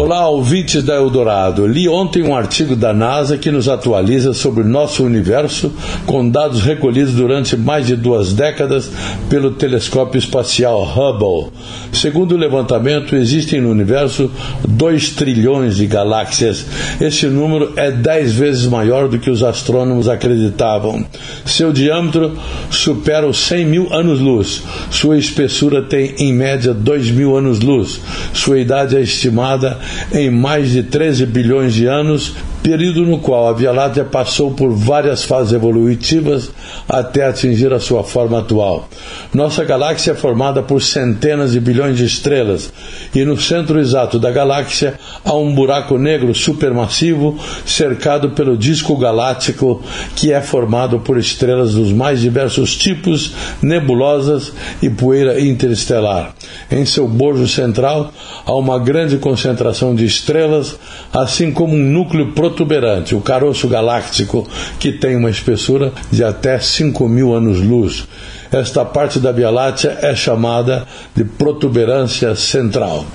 Olá, ouvintes da Eldorado. Li ontem um artigo da NASA que nos atualiza sobre o nosso universo com dados recolhidos durante mais de duas décadas pelo telescópio espacial Hubble. Segundo o levantamento, existem no universo 2 trilhões de galáxias. Esse número é 10 vezes maior do que os astrônomos acreditavam. Seu diâmetro supera os 100 mil anos-luz. Sua espessura tem, em média, 2 mil anos-luz. Sua idade é estimada em mais de 13 bilhões de anos, período no qual a Via Láctea passou por várias fases evolutivas até atingir a sua forma atual. Nossa galáxia é formada por centenas de bilhões de estrelas, e no centro exato da galáxia há um buraco negro supermassivo cercado pelo disco galáctico, que é formado por estrelas dos mais diversos tipos, nebulosas e poeira interestelar. Em seu bojo central há uma grande concentração de estrelas, assim como um núcleo protuberante, o caroço galáctico, que tem uma espessura de até 5 mil anos-luz. Esta parte da Via Láctea é chamada de protuberância central.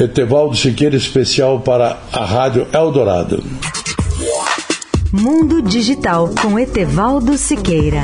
Etevaldo Siqueira, especial para a Rádio Eldorado. Mundo Digital com Etevaldo Siqueira.